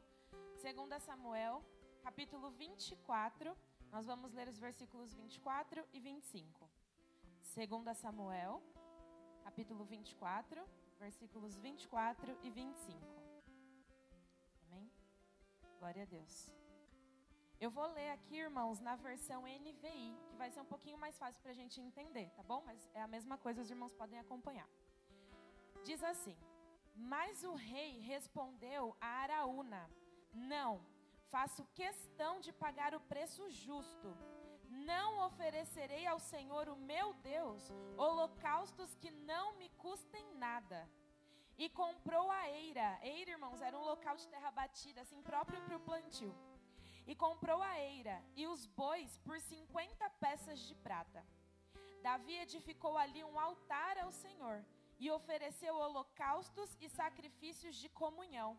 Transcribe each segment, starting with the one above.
comigo, 2 Samuel, capítulo 24. Nós vamos ler os versículos 24 e 25. 2 Samuel, capítulo 24, versículos 24 e 25. Amém? Glória a Deus. Eu vou ler aqui, irmãos, na versão NVI, que vai ser um pouquinho mais fácil para a gente entender, tá bom? Mas é a mesma coisa, os irmãos podem acompanhar. Diz assim: Mas o rei respondeu a Araúna: Não, faço questão de pagar o preço justo. Não oferecerei ao Senhor, o meu Deus, holocaustos que não me custem nada. E comprou a eira. Eira, irmãos, era um local de terra batida, assim próprio para o plantio. E comprou a eira e os bois por 50 peças de prata. Davi edificou ali um altar ao Senhor e ofereceu holocaustos e sacrifícios de comunhão.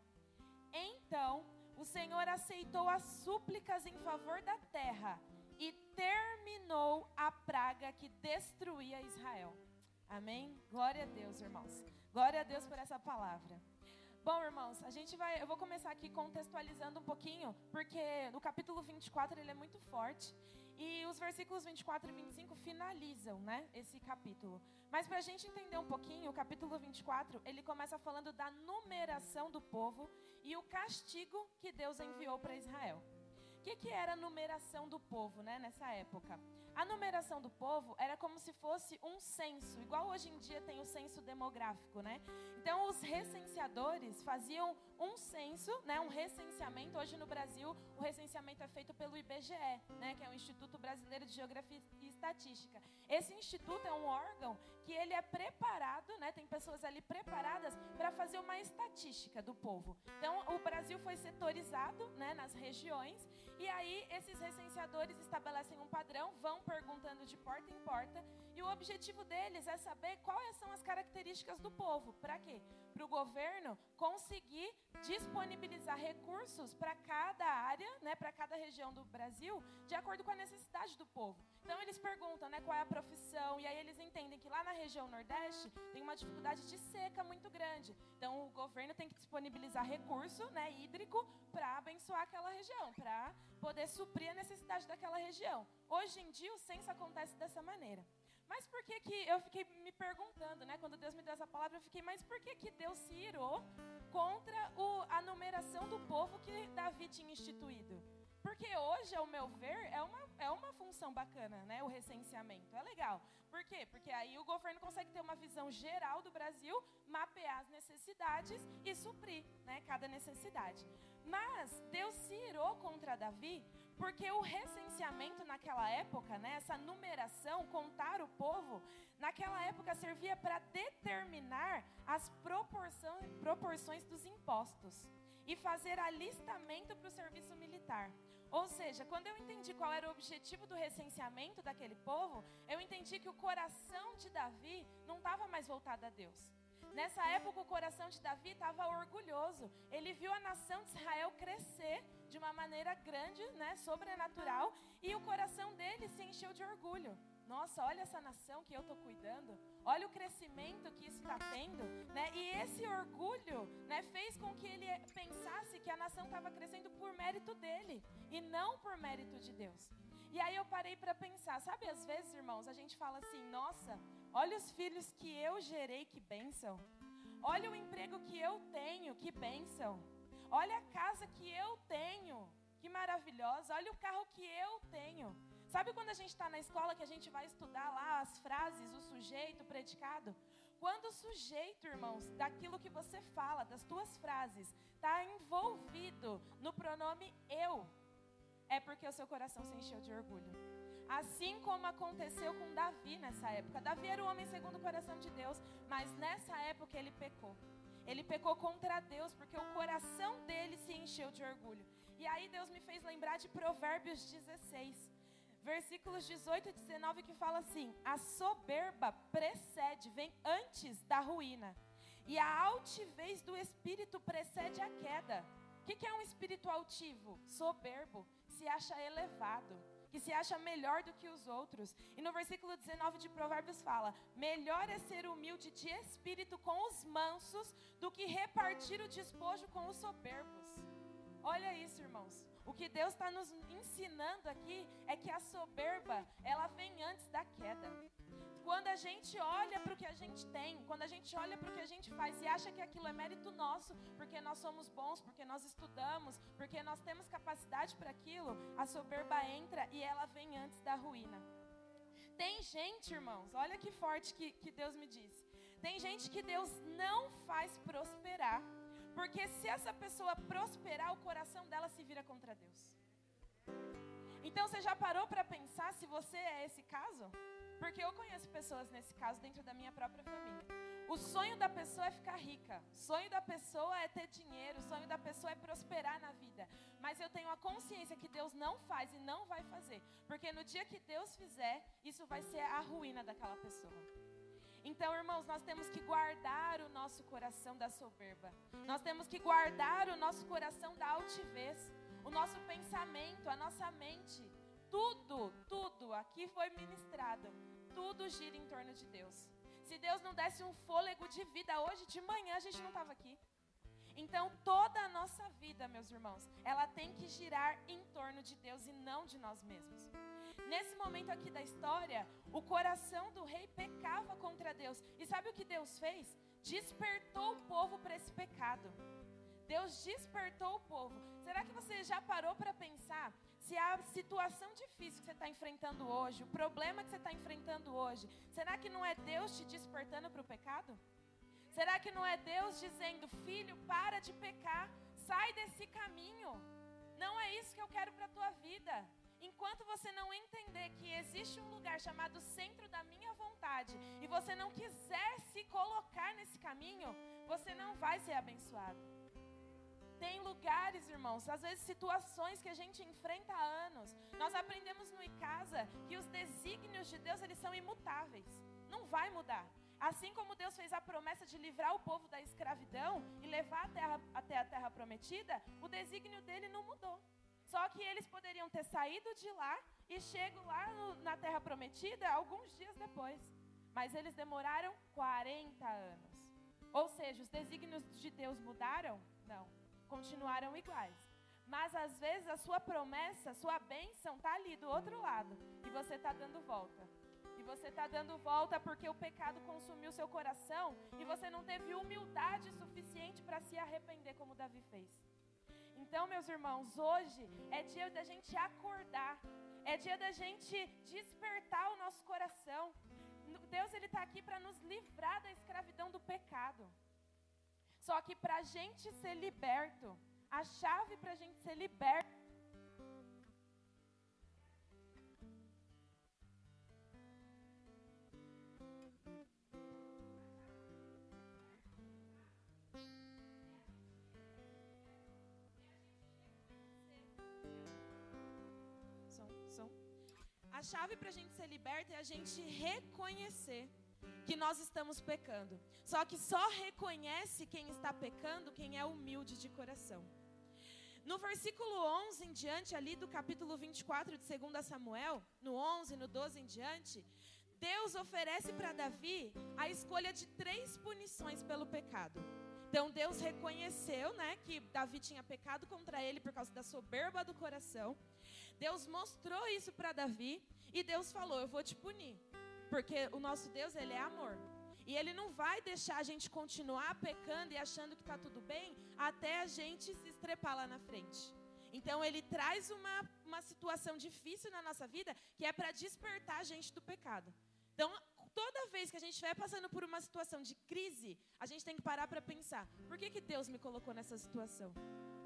Então o Senhor aceitou as súplicas em favor da terra e terminou a praga que destruía Israel. Amém? Glória a Deus, irmãos. Glória a Deus por essa palavra. Bom, irmãos, a gente vai, eu vou começar aqui contextualizando um pouquinho, porque no capítulo 24 ele é muito forte e os versículos 24 e 25 finalizam, né, esse capítulo. Mas para a gente entender um pouquinho, o capítulo 24 ele começa falando da numeração do povo e o castigo que Deus enviou para Israel que, que era a numeração do povo né, nessa época? A numeração do povo era como se fosse um censo, igual hoje em dia tem o censo demográfico, né? Então os recenseadores faziam um censo, né, um recenseamento. Hoje no Brasil o recenseamento é feito pelo IBGE, né, que é o Instituto Brasileiro de Geografia e Estatística. Esse instituto é um órgão que ele é preparado, né, tem pessoas ali preparadas para fazer uma estatística do povo. Então o Brasil foi setorizado, né, nas regiões e aí esses recenseadores estabelecem um padrão, vão perguntando de porta em porta, e o objetivo deles é saber quais são as características do povo. Para quê? Para o governo conseguir disponibilizar recursos para cada área, né, para cada região do Brasil, de acordo com a necessidade do povo. Então eles perguntam, né, qual é a profissão, e aí eles entendem que lá na região Nordeste tem uma dificuldade de seca muito grande. Então o governo tem que disponibilizar recurso, né, hídrico para abençoar aquela região, para poder suprir a necessidade daquela região. Hoje em dia o censo acontece dessa maneira. Mas por que que eu fiquei me perguntando, né? Quando Deus me deu essa palavra, eu fiquei, mas por que que Deus se irou contra o, a numeração do povo que Davi tinha instituído? Porque hoje, ao meu ver, é uma, é uma função bacana, né? O recenseamento. É legal. Por quê? Porque aí o governo consegue ter uma visão geral do Brasil, mapear as necessidades e suprir né, cada necessidade. Mas Deus se irou contra Davi porque o recenseamento naquela época, né, essa numeração, contar o povo, naquela época servia para determinar as proporções, dos impostos e fazer alistamento para o serviço militar. Ou seja, quando eu entendi qual era o objetivo do recenseamento daquele povo, eu entendi que o coração de Davi não estava mais voltado a Deus. Nessa época, o coração de Davi estava orgulhoso. Ele viu a nação de Israel crescer de uma maneira grande, né, sobrenatural, e o coração dele se encheu de orgulho. Nossa, olha essa nação que eu estou cuidando. Olha o crescimento que isso está tendo, né? E esse orgulho, né, fez com que ele pensasse que a nação estava crescendo por mérito dele e não por mérito de Deus. E aí eu parei para pensar, sabe, às vezes, irmãos, a gente fala assim: "Nossa, olha os filhos que eu gerei, que bênção. Olha o emprego que eu tenho, que bênção. Olha a casa que eu tenho, que maravilhosa. Olha o carro que eu tenho." Sabe quando a gente está na escola que a gente vai estudar lá as frases, o sujeito, o predicado? Quando o sujeito, irmãos, daquilo que você fala, das tuas frases, está envolvido no pronome eu, é porque o seu coração se encheu de orgulho. Assim como aconteceu com Davi nessa época. Davi era o homem segundo o coração de Deus, mas nessa época ele pecou. Ele pecou contra Deus porque o coração dele se encheu de orgulho. E aí Deus me fez lembrar de Provérbios 16 versículos 18 e 19 que fala assim: A soberba precede, vem antes da ruína, e a altivez do espírito precede a queda. O que, que é um espírito altivo? Soberbo, se acha elevado, que se acha melhor do que os outros. E no versículo 19 de Provérbios fala: Melhor é ser humilde de espírito com os mansos do que repartir o despojo com os soberbos. irmãos. O que Deus está nos ensinando aqui é que a soberba, ela vem antes da queda. A gente olha para o que a gente tem, quando a gente olha para o que a gente faz e acha que aquilo é mérito nosso, porque nós somos bons, porque nós estudamos, porque nós temos capacidade para aquilo, a soberba entra e ela vem antes da ruína. Tem gente, irmãos, olha que forte que, que Deus me disse. Tem gente que Deus não faz prosperar, porque se essa pessoa prosperar, o coração dela se vira contra Deus. Então você já parou para pensar se você é esse caso? Porque eu conheço pessoas nesse caso dentro da minha própria família. O sonho da pessoa é ficar rica. O sonho da pessoa é ter dinheiro. O sonho da pessoa é prosperar na vida. Mas eu tenho a consciência que Deus não faz e não vai fazer. Porque no dia que Deus fizer, isso vai ser a ruína daquela pessoa. Então, irmãos, nós temos que guardar o nosso coração da soberba. Nós temos que guardar o nosso coração da altivez. O nosso pensamento, a nossa mente tudo, tudo aqui foi ministrado. Tudo gira em torno de Deus. Se Deus não desse um fôlego de vida hoje de manhã, a gente não estava aqui. Então, toda a nossa vida, meus irmãos, ela tem que girar em torno de Deus e não de nós mesmos. Nesse momento aqui da história, o coração do rei pecava contra Deus. E sabe o que Deus fez? Despertou o povo para esse pecado. Deus despertou o povo. Será que você já parou para pensar se a situação difícil que você está enfrentando hoje, o problema que você está enfrentando hoje, será que não é Deus te despertando para o pecado? Será que não é Deus dizendo, filho, para de pecar, sai desse caminho? Não é isso que eu quero para a tua vida. Enquanto você não entender que existe um lugar chamado centro da minha vontade e você não quiser se colocar nesse caminho, você não vai ser abençoado. Tem lugares, irmãos, às vezes situações que a gente enfrenta há anos. Nós aprendemos no ICASA que os desígnios de Deus, eles são imutáveis. Não vai mudar. Assim como Deus fez a promessa de livrar o povo da escravidão e levar a terra, até a terra prometida, o desígnio dele não mudou. Só que eles poderiam ter saído de lá e chego lá no, na terra prometida alguns dias depois. Mas eles demoraram 40 anos. Ou seja, os desígnios de Deus mudaram? Não continuaram iguais. Mas às vezes a sua promessa, a sua bênção está ali do outro lado e você está dando volta. E você está dando volta porque o pecado consumiu seu coração e você não teve humildade suficiente para se arrepender como Davi fez. Então, meus irmãos, hoje é dia da gente acordar, é dia da gente despertar o nosso coração. Deus ele está aqui para nos livrar da escravidão do pecado. Só que para a gente ser liberto, a chave para a gente ser liberto. A chave para a gente ser liberto é a gente reconhecer que nós estamos pecando. Só que só reconhece quem está pecando quem é humilde de coração. No versículo 11 em diante, ali do capítulo 24 de 2 Samuel, no 11, no 12 em diante, Deus oferece para Davi a escolha de três punições pelo pecado. Então Deus reconheceu, né, que Davi tinha pecado contra ele por causa da soberba do coração. Deus mostrou isso para Davi e Deus falou: "Eu vou te punir". Porque o nosso Deus, ele é amor. E ele não vai deixar a gente continuar pecando e achando que está tudo bem até a gente se estrepar lá na frente. Então ele traz uma, uma situação difícil na nossa vida que é para despertar a gente do pecado. Então, toda vez que a gente estiver passando por uma situação de crise, a gente tem que parar para pensar: por que, que Deus me colocou nessa situação?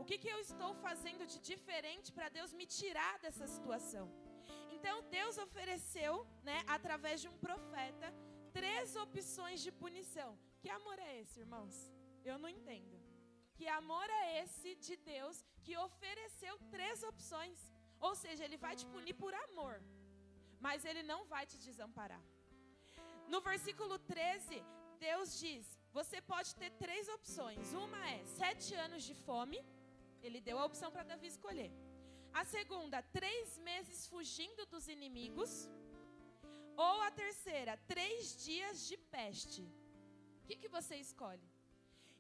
O que, que eu estou fazendo de diferente para Deus me tirar dessa situação? Então Deus ofereceu, né, através de um profeta, três opções de punição. Que amor é esse, irmãos? Eu não entendo. Que amor é esse de Deus que ofereceu três opções? Ou seja, ele vai te punir por amor, mas ele não vai te desamparar. No versículo 13, Deus diz: você pode ter três opções. Uma é sete anos de fome. Ele deu a opção para Davi escolher. A segunda, três meses fugindo dos inimigos. Ou a terceira, três dias de peste. O que, que você escolhe?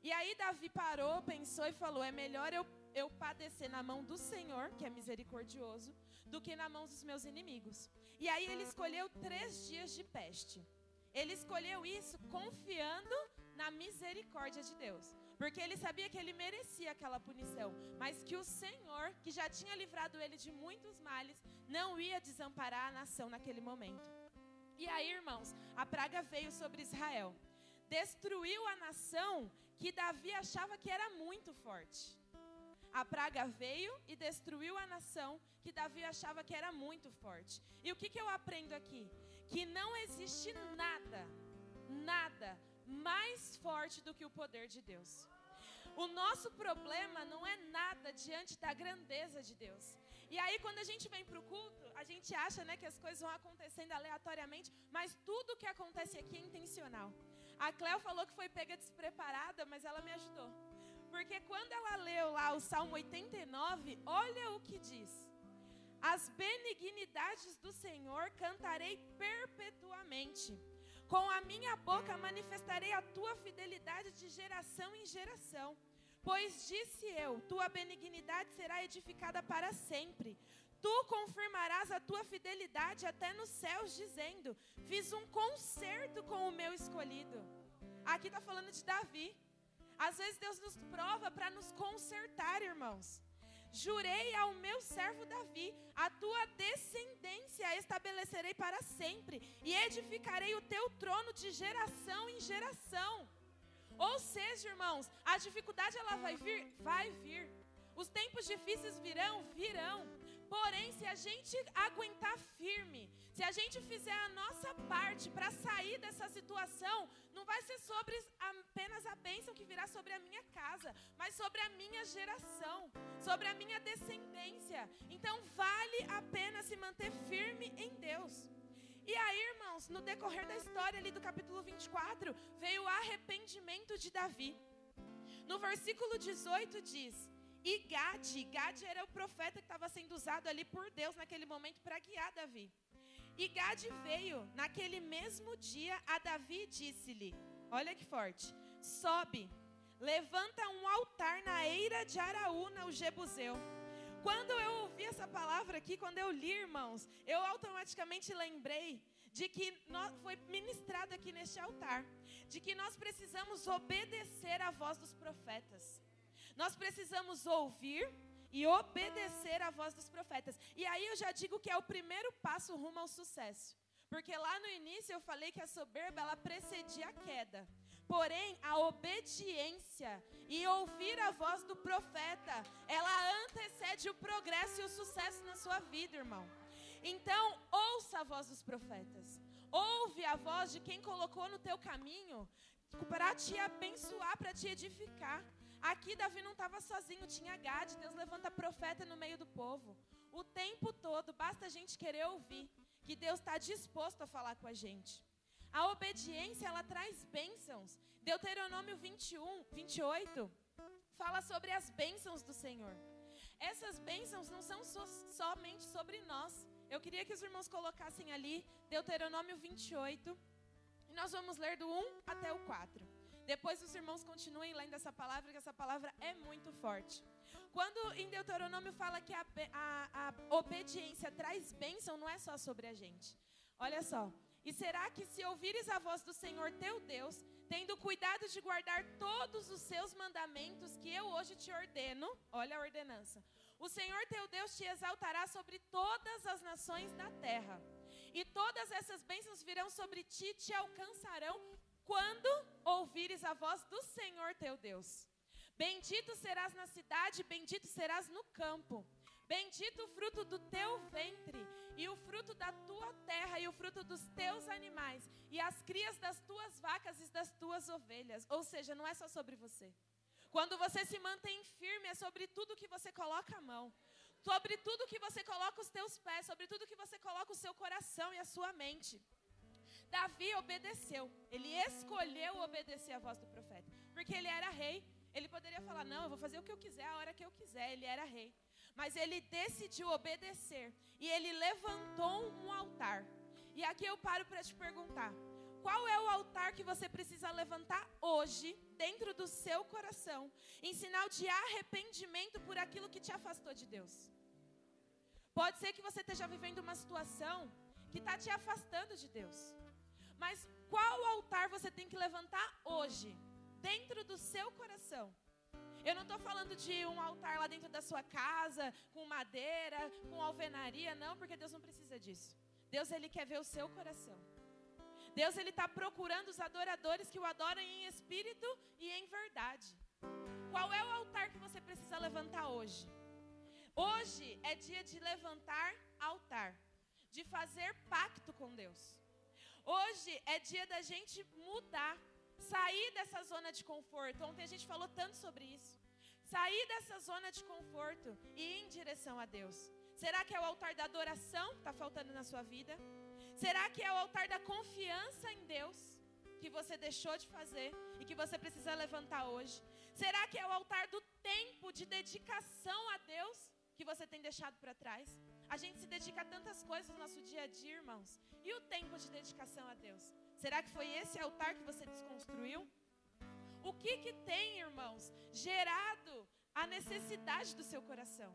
E aí Davi parou, pensou e falou: é melhor eu, eu padecer na mão do Senhor, que é misericordioso, do que na mão dos meus inimigos. E aí ele escolheu três dias de peste. Ele escolheu isso confiando na misericórdia de Deus. Porque ele sabia que ele merecia aquela punição, mas que o Senhor, que já tinha livrado ele de muitos males, não ia desamparar a nação naquele momento. E aí, irmãos, a praga veio sobre Israel. Destruiu a nação que Davi achava que era muito forte. A praga veio e destruiu a nação que Davi achava que era muito forte. E o que, que eu aprendo aqui? Que não existe nada, nada mais forte do que o poder de Deus. O nosso problema não é nada diante da grandeza de Deus. E aí, quando a gente vem para o culto, a gente acha né, que as coisas vão acontecendo aleatoriamente, mas tudo que acontece aqui é intencional. A Cléo falou que foi pega despreparada, mas ela me ajudou. Porque quando ela leu lá o Salmo 89, olha o que diz. As benignidades do Senhor cantarei perpetuamente. Com a minha boca manifestarei a tua fidelidade de geração em geração. Pois disse eu: tua benignidade será edificada para sempre. Tu confirmarás a tua fidelidade até nos céus, dizendo: Fiz um concerto com o meu escolhido. Aqui está falando de Davi. Às vezes Deus nos prova para nos consertar, irmãos. Jurei ao meu servo Davi: a tua descendência estabelecerei para sempre, e edificarei o teu trono de geração em geração. Ou seja, irmãos, a dificuldade ela vai vir? Vai vir. Os tempos difíceis virão? Virão. Porém, se a gente aguentar firme, se a gente fizer a nossa parte para sair dessa situação, não vai ser sobre apenas a bênção que virá sobre a minha casa, mas sobre a minha geração, sobre a minha descendência. Então, vale a pena se manter firme em Deus. E aí, irmãos, no decorrer da história ali do capítulo 24, veio o arrependimento de Davi. No versículo 18 diz: E Gade, Gade era o profeta que estava sendo usado ali por Deus naquele momento para guiar Davi. E Gade veio naquele mesmo dia a Davi e disse-lhe: Olha que forte, sobe, levanta um altar na eira de Araúna, o Jebuseu. Quando eu ouvi essa palavra aqui, quando eu li, irmãos, eu automaticamente lembrei de que nós, foi ministrado aqui neste altar, de que nós precisamos obedecer à voz dos profetas. Nós precisamos ouvir e obedecer à voz dos profetas. E aí eu já digo que é o primeiro passo rumo ao sucesso. Porque lá no início eu falei que a soberba ela precedia a queda. Porém, a obediência e ouvir a voz do profeta, ela antecede o progresso e o sucesso na sua vida, irmão. Então, ouça a voz dos profetas. Ouve a voz de quem colocou no teu caminho para te abençoar, para te edificar. Aqui Davi não estava sozinho, tinha Gade. Deus levanta profeta no meio do povo. O tempo todo, basta a gente querer ouvir que Deus está disposto a falar com a gente. A obediência, ela traz bênçãos. Deuteronômio 21, 28 fala sobre as bênçãos do Senhor. Essas bênçãos não são so, somente sobre nós. Eu queria que os irmãos colocassem ali Deuteronômio 28. E nós vamos ler do 1 até o 4. Depois os irmãos continuem lendo essa palavra, que essa palavra é muito forte. Quando em Deuteronômio fala que a, a, a obediência traz bênção, não é só sobre a gente. Olha só. E será que se ouvires a voz do Senhor teu Deus, tendo cuidado de guardar todos os seus mandamentos que eu hoje te ordeno, olha a ordenança, o Senhor teu Deus te exaltará sobre todas as nações da terra. E todas essas bênçãos virão sobre ti, te alcançarão quando ouvires a voz do Senhor teu Deus. Bendito serás na cidade, bendito serás no campo. Bendito o fruto do teu ventre, e o fruto da tua terra, e o fruto dos teus animais, e as crias das tuas vacas e das tuas ovelhas. Ou seja, não é só sobre você. Quando você se mantém firme, é sobre tudo que você coloca a mão, sobre tudo que você coloca os teus pés, sobre tudo que você coloca o seu coração e a sua mente. Davi obedeceu, ele escolheu obedecer a voz do profeta, porque ele era rei. Ele poderia falar: Não, eu vou fazer o que eu quiser, a hora que eu quiser. Ele era rei. Mas ele decidiu obedecer e ele levantou um altar. E aqui eu paro para te perguntar: Qual é o altar que você precisa levantar hoje, dentro do seu coração, em sinal de arrependimento por aquilo que te afastou de Deus? Pode ser que você esteja vivendo uma situação que está te afastando de Deus. Mas qual altar você tem que levantar hoje, dentro do seu coração? Eu não estou falando de um altar lá dentro da sua casa, com madeira, com alvenaria, não, porque Deus não precisa disso. Deus, Ele quer ver o seu coração. Deus, Ele está procurando os adoradores que o adoram em espírito e em verdade. Qual é o altar que você precisa levantar hoje? Hoje é dia de levantar altar, de fazer pacto com Deus. Hoje é dia da gente mudar, sair dessa zona de conforto. Ontem a gente falou tanto sobre isso. Sair dessa zona de conforto e ir em direção a Deus. Será que é o altar da adoração que está faltando na sua vida? Será que é o altar da confiança em Deus que você deixou de fazer e que você precisa levantar hoje? Será que é o altar do tempo de dedicação a Deus que você tem deixado para trás? A gente se dedica a tantas coisas no nosso dia a dia, irmãos. E o tempo de dedicação a Deus? Será que foi esse altar que você desconstruiu? O que que tem, irmãos, gerado a necessidade do seu coração?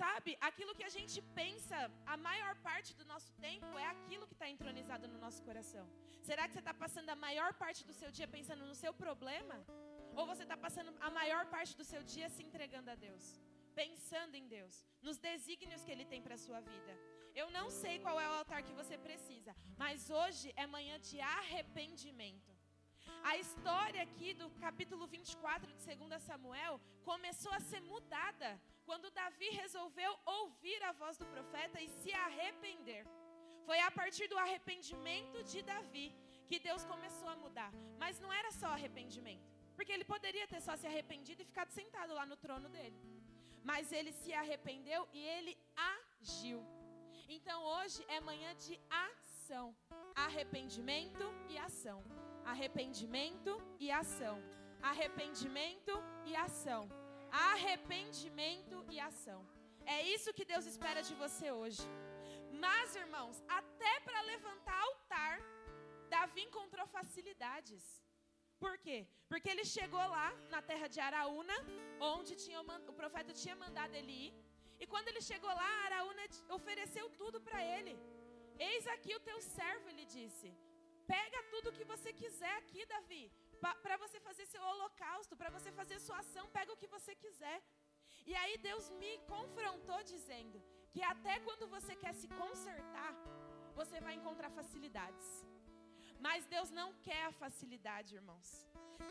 Sabe, aquilo que a gente pensa, a maior parte do nosso tempo é aquilo que está entronizado no nosso coração. Será que você está passando a maior parte do seu dia pensando no seu problema? Ou você está passando a maior parte do seu dia se entregando a Deus? Pensando em Deus, nos desígnios que Ele tem para a sua vida. Eu não sei qual é o altar que você precisa, mas hoje é manhã de arrependimento. A história aqui do capítulo 24 de 2 Samuel começou a ser mudada quando Davi resolveu ouvir a voz do profeta e se arrepender. Foi a partir do arrependimento de Davi que Deus começou a mudar. Mas não era só arrependimento, porque ele poderia ter só se arrependido e ficado sentado lá no trono dele. Mas ele se arrependeu e ele agiu. Então hoje é manhã de ação, arrependimento e ação. Arrependimento e ação. Arrependimento e ação arrependimento e ação. É isso que Deus espera de você hoje. Mas, irmãos, até para levantar altar, Davi encontrou facilidades. Por quê? Porque ele chegou lá na terra de Araúna, onde tinha, o profeta tinha mandado ele ir. E quando ele chegou lá, Araúna ofereceu tudo para ele. Eis aqui o teu servo, ele disse. Pega tudo que você quiser aqui, Davi para você fazer seu holocausto, para você fazer sua ação, pega o que você quiser. E aí Deus me confrontou dizendo que até quando você quer se consertar, você vai encontrar facilidades. Mas Deus não quer a facilidade, irmãos.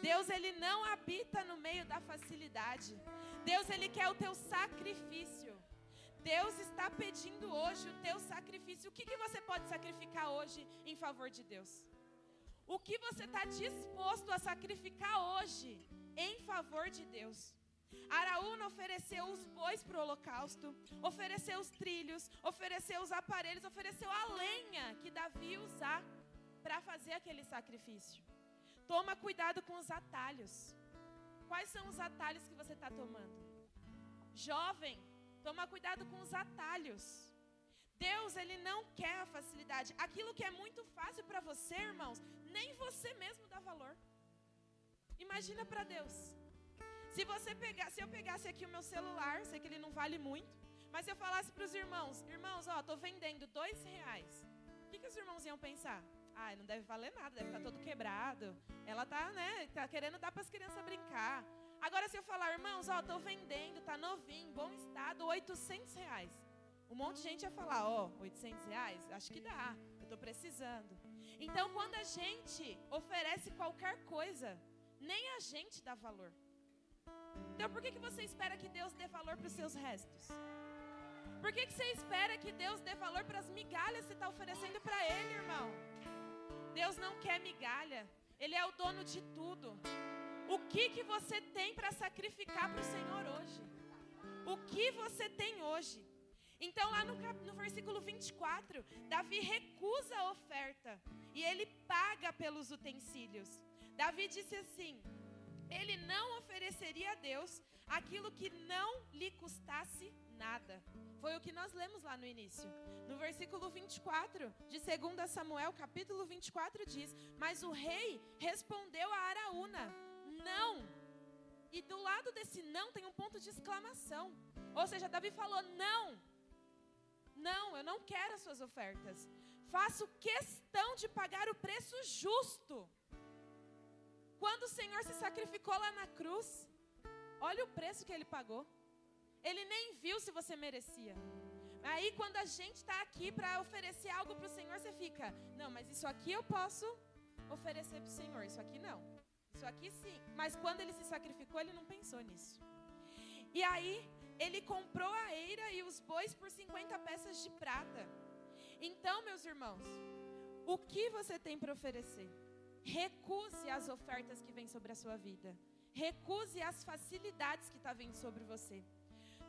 Deus ele não habita no meio da facilidade. Deus ele quer o teu sacrifício. Deus está pedindo hoje o teu sacrifício. O que, que você pode sacrificar hoje em favor de Deus? O que você está disposto a sacrificar hoje em favor de Deus? Araúna ofereceu os bois para o holocausto, ofereceu os trilhos, ofereceu os aparelhos, ofereceu a lenha que Davi ia usar para fazer aquele sacrifício. Toma cuidado com os atalhos. Quais são os atalhos que você está tomando? Jovem, toma cuidado com os atalhos. Deus, Ele não quer a facilidade. Aquilo que é muito fácil para você, irmãos, nem você mesmo dá valor. Imagina para Deus. Se você pegar, se eu pegasse aqui o meu celular, sei que ele não vale muito, mas se eu falasse para os irmãos, irmãos, ó, tô vendendo dois reais. O que, que os irmãos iam pensar? Ah, não deve valer nada, deve estar tá todo quebrado. Ela tá, né, tá querendo dar para as crianças brincar. Agora se eu falar, irmãos, ó, tô vendendo, tá novinho, bom estado, 800 reais. Um monte de gente ia falar, ó, oh, 800 reais? Acho que dá, eu estou precisando. Então, quando a gente oferece qualquer coisa, nem a gente dá valor. Então, por que, que você espera que Deus dê valor para os seus restos? Por que, que você espera que Deus dê valor para as migalhas que você está oferecendo para Ele, irmão? Deus não quer migalha. Ele é o dono de tudo. O que, que você tem para sacrificar para o Senhor hoje? O que você tem hoje? Então, lá no, no versículo 24, Davi recusa a oferta e ele paga pelos utensílios. Davi disse assim: ele não ofereceria a Deus aquilo que não lhe custasse nada. Foi o que nós lemos lá no início. No versículo 24 de 2 Samuel, capítulo 24, diz: Mas o rei respondeu a Araúna: Não. E do lado desse não tem um ponto de exclamação. Ou seja, Davi falou: Não. Não, eu não quero as suas ofertas. Faço questão de pagar o preço justo. Quando o Senhor se sacrificou lá na cruz, olha o preço que ele pagou. Ele nem viu se você merecia. Aí, quando a gente está aqui para oferecer algo para o Senhor, você fica: não, mas isso aqui eu posso oferecer para o Senhor, isso aqui não. Isso aqui sim. Mas quando ele se sacrificou, ele não pensou nisso. E aí, ele comprou a eira e os bois por 50 peças de prata. Então, meus irmãos, o que você tem para oferecer? Recuse as ofertas que vêm sobre a sua vida. Recuse as facilidades que estão tá vindo sobre você.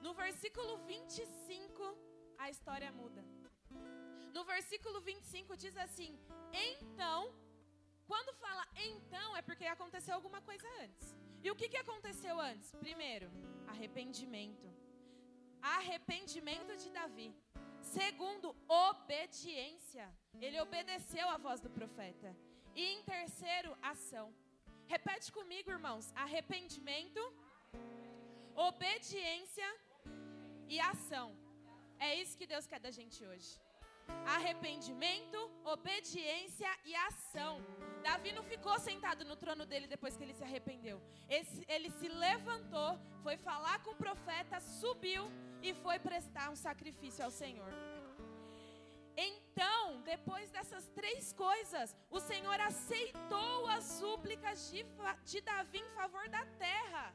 No versículo 25, a história muda. No versículo 25 diz assim: Então, quando fala então, é porque aconteceu alguma coisa antes. E o que, que aconteceu antes? Primeiro, arrependimento. Arrependimento de Davi. Segundo, obediência. Ele obedeceu à voz do profeta. E em terceiro, ação. Repete comigo, irmãos: arrependimento, obediência e ação. É isso que Deus quer da gente hoje. Arrependimento, obediência e ação. Davi não ficou sentado no trono dele depois que ele se arrependeu. Esse, ele se levantou, foi falar com o profeta, subiu e foi prestar um sacrifício ao Senhor. Então, depois dessas três coisas, o Senhor aceitou as súplicas de, de Davi em favor da terra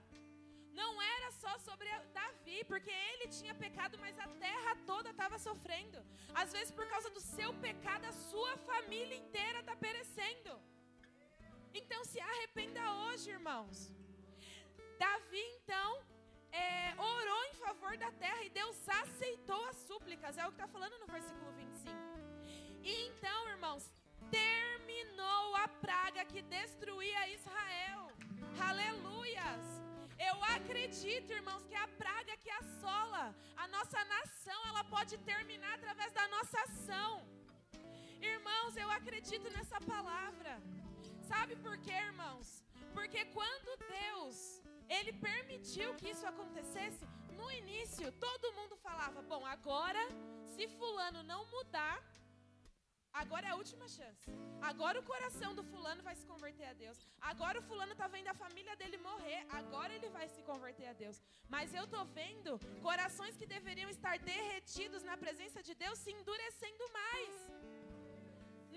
não era só sobre Davi, porque ele tinha pecado, mas a terra toda estava sofrendo. Às vezes, por causa do seu pecado, a sua família inteira está perecendo. Então, se arrependa hoje, irmãos. Davi, então, é, orou em favor da terra e Deus aceitou as súplicas. É o que está falando no versículo 25. E então, irmãos, terminou a praga que destruía Israel. Aleluias! Eu acredito, irmãos, que a praga que assola a nossa nação, ela pode terminar através da nossa ação. Irmãos, eu acredito nessa palavra. Sabe por quê, irmãos? Porque quando Deus, ele permitiu que isso acontecesse, no início todo mundo falava: "Bom, agora se fulano não mudar, Agora é a última chance. Agora o coração do fulano vai se converter a Deus. Agora o fulano está vendo a família dele morrer. Agora ele vai se converter a Deus. Mas eu estou vendo corações que deveriam estar derretidos na presença de Deus se endurecendo mais.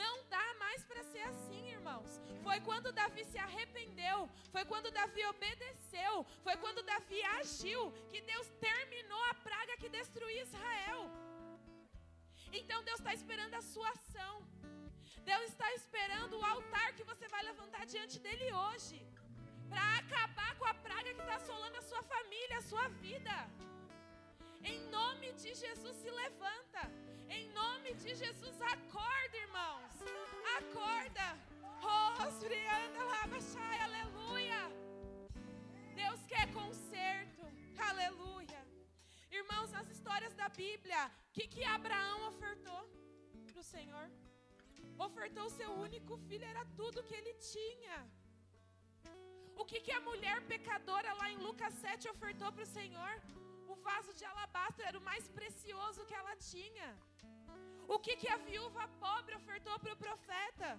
Não dá mais para ser assim, irmãos. Foi quando Davi se arrependeu, foi quando Davi obedeceu, foi quando Davi agiu que Deus terminou a praga que destruía Israel. Então Deus está esperando a sua ação. Deus está esperando o altar que você vai levantar diante dele hoje. Para acabar com a praga que está assolando a sua família, a sua vida. Em nome de Jesus, se levanta. Em nome de Jesus, acorda, irmãos. Acorda. Oh, aleluia. Deus quer conserto. Aleluia. Irmãos, nas histórias da Bíblia, que, que Abraão ofertou para o Senhor? Ofertou o seu único filho, era tudo que ele tinha. O que, que a mulher pecadora lá em Lucas 7 ofertou para o Senhor? O vaso de alabastro era o mais precioso que ela tinha. O que, que a viúva pobre ofertou para o profeta?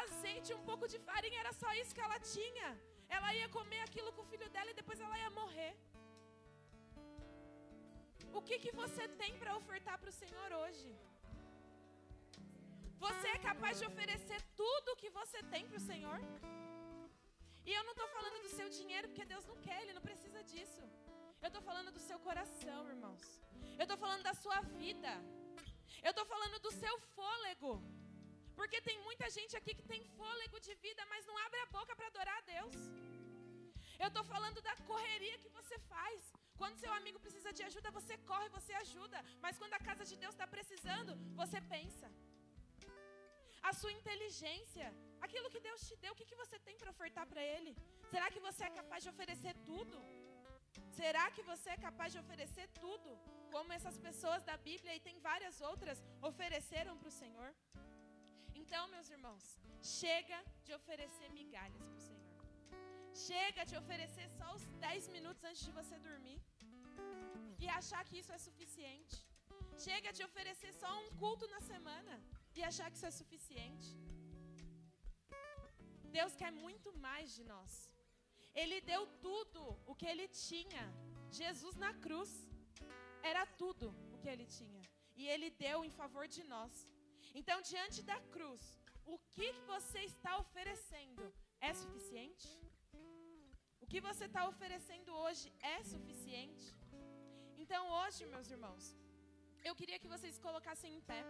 Azeite, um pouco de farinha, era só isso que ela tinha. Ela ia comer aquilo com o filho dela e depois ela ia morrer. O que, que você tem para ofertar para o Senhor hoje? Você é capaz de oferecer tudo o que você tem para o Senhor? E eu não estou falando do seu dinheiro, porque Deus não quer, Ele não precisa disso. Eu estou falando do seu coração, irmãos. Eu estou falando da sua vida. Eu estou falando do seu fôlego. Porque tem muita gente aqui que tem fôlego de vida, mas não abre a boca para adorar a Deus. Eu estou falando da correria que você faz. Quando seu amigo precisa de ajuda, você corre, você ajuda. Mas quando a casa de Deus está precisando, você pensa. A sua inteligência, aquilo que Deus te deu, o que, que você tem para ofertar para Ele? Será que você é capaz de oferecer tudo? Será que você é capaz de oferecer tudo? como essas pessoas da Bíblia e tem várias outras ofereceram para o Senhor. Então, meus irmãos, chega de oferecer migalhas para o Senhor. Chega de oferecer só os 10 minutos antes de você dormir e achar que isso é suficiente. Chega de oferecer só um culto na semana e achar que isso é suficiente. Deus quer muito mais de nós. Ele deu tudo o que ele tinha. Jesus na cruz era tudo o que ele tinha. E ele deu em favor de nós. Então, diante da cruz, o que você está oferecendo é suficiente? O que você está oferecendo hoje é suficiente? Então, hoje, meus irmãos, eu queria que vocês colocassem em pé.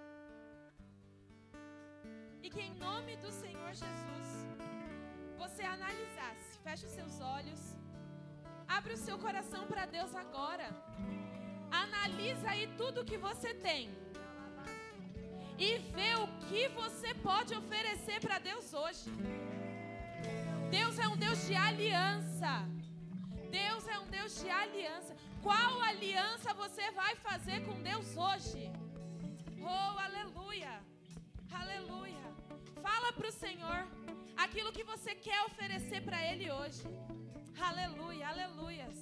E que em nome do Senhor Jesus, você analisasse, feche os seus olhos, abre o seu coração para Deus agora. Analisa aí tudo que você tem. E vê o que você pode oferecer para Deus hoje. Deus é um Deus de aliança. Deus é um Deus de aliança. Qual aliança você vai fazer com Deus hoje? Oh, aleluia! Aleluia! Fala para o Senhor aquilo que você quer oferecer para Ele hoje. Aleluia, aleluias.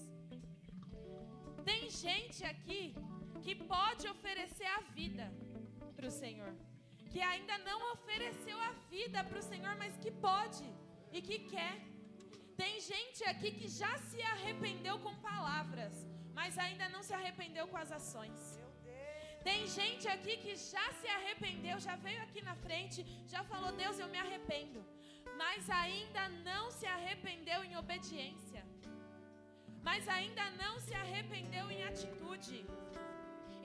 Tem gente aqui que pode oferecer a vida para o Senhor, que ainda não ofereceu a vida para o Senhor, mas que pode e que quer. Tem gente aqui que já se arrependeu com palavras, mas ainda não se arrependeu com as ações. Tem gente aqui que já se arrependeu, já veio aqui na frente, já falou: Deus, eu me arrependo, mas ainda não se arrependeu em obediência, mas ainda não se arrependeu em atitude.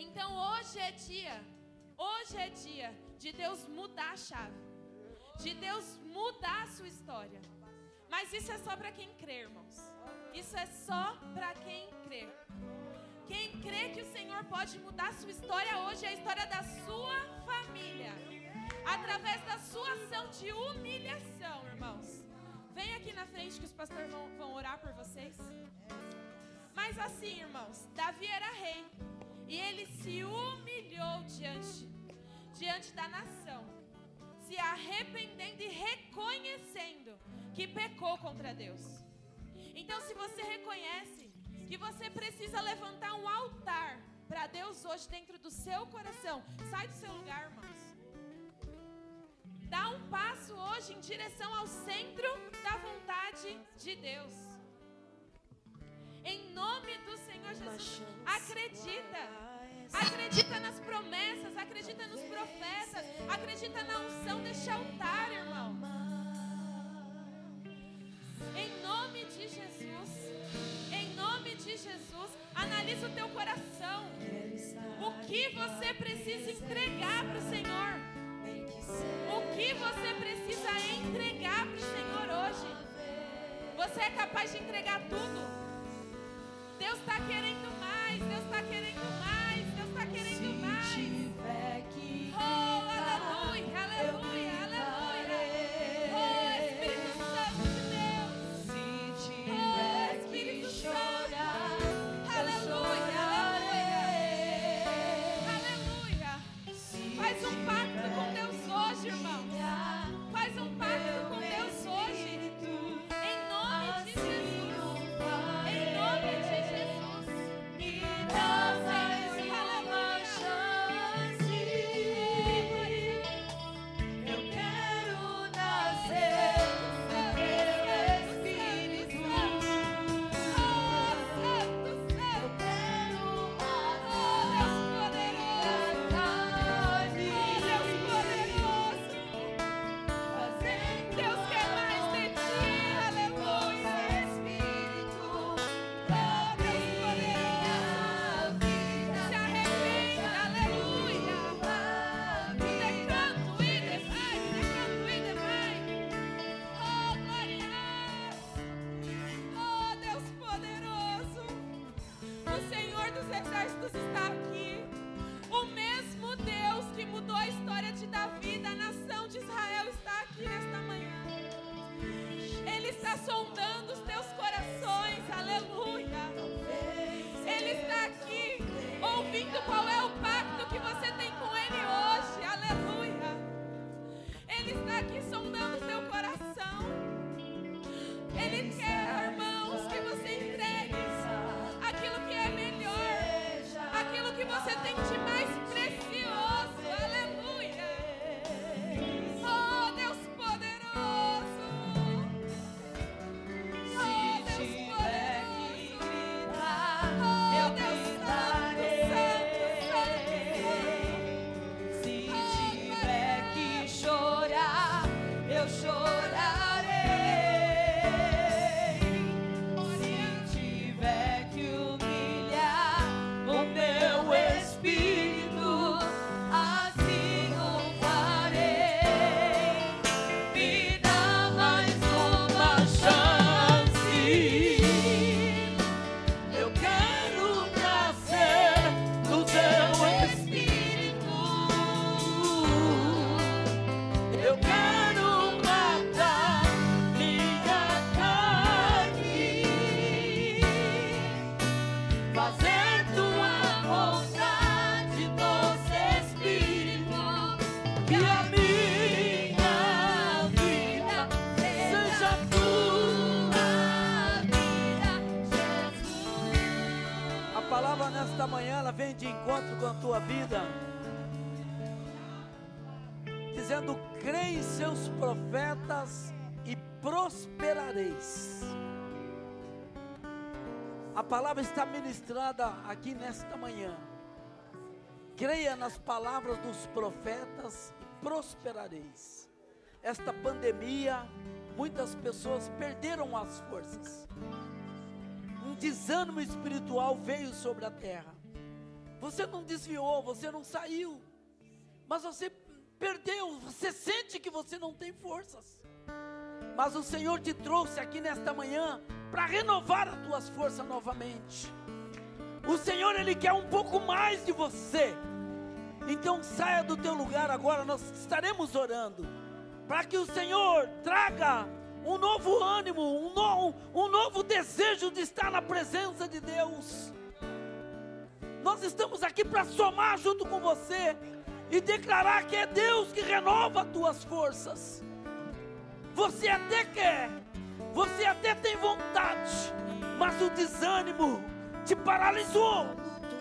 Então hoje é dia, hoje é dia de Deus mudar a chave, de Deus mudar a sua história. Mas isso é só para quem crê, irmãos. Isso é só para quem crê. Quem crê que o Senhor pode mudar a sua história hoje é a história da sua família. Através da sua ação de humilhação, irmãos. Vem aqui na frente que os pastores vão, vão orar por vocês. Mas assim, irmãos, Davi era rei. E ele se humilhou diante, diante da nação. Se arrependendo e reconhecendo que pecou contra Deus. Então, se você reconhece que você precisa levantar um altar para Deus hoje dentro do seu coração, sai do seu lugar, irmãos. Dá um passo hoje em direção ao centro da vontade de Deus. Em nome do Senhor Jesus, acredita. Acredita nas promessas, acredita nos profetas, acredita na unção deste altar, irmão. De Jesus, em nome de Jesus, analisa o teu coração. O que você precisa entregar para o Senhor? O que você precisa entregar para o Senhor hoje? Você é capaz de entregar tudo? Deus está querendo mais, Deus está querendo mais, Deus está querendo mais. Palavra está ministrada aqui nesta manhã. Creia nas palavras dos profetas e prosperareis. Esta pandemia, muitas pessoas perderam as forças. Um desânimo espiritual veio sobre a terra. Você não desviou, você não saiu, mas você perdeu, você sente que você não tem forças. Mas o Senhor te trouxe aqui nesta manhã para renovar as tuas forças novamente. O Senhor ele quer um pouco mais de você. Então saia do teu lugar agora, nós estaremos orando para que o Senhor traga um novo ânimo, um, no, um novo desejo de estar na presença de Deus. Nós estamos aqui para somar junto com você e declarar que é Deus que renova as tuas forças. Você até quer, você até tem vontade, mas o desânimo te paralisou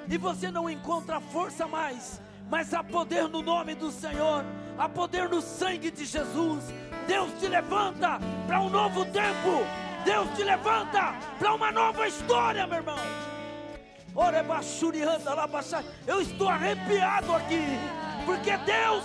e você não encontra força mais. Mas há poder no nome do Senhor, há poder no sangue de Jesus. Deus te levanta para um novo tempo. Deus te levanta para uma nova história, meu irmão. Eu estou arrepiado aqui, porque Deus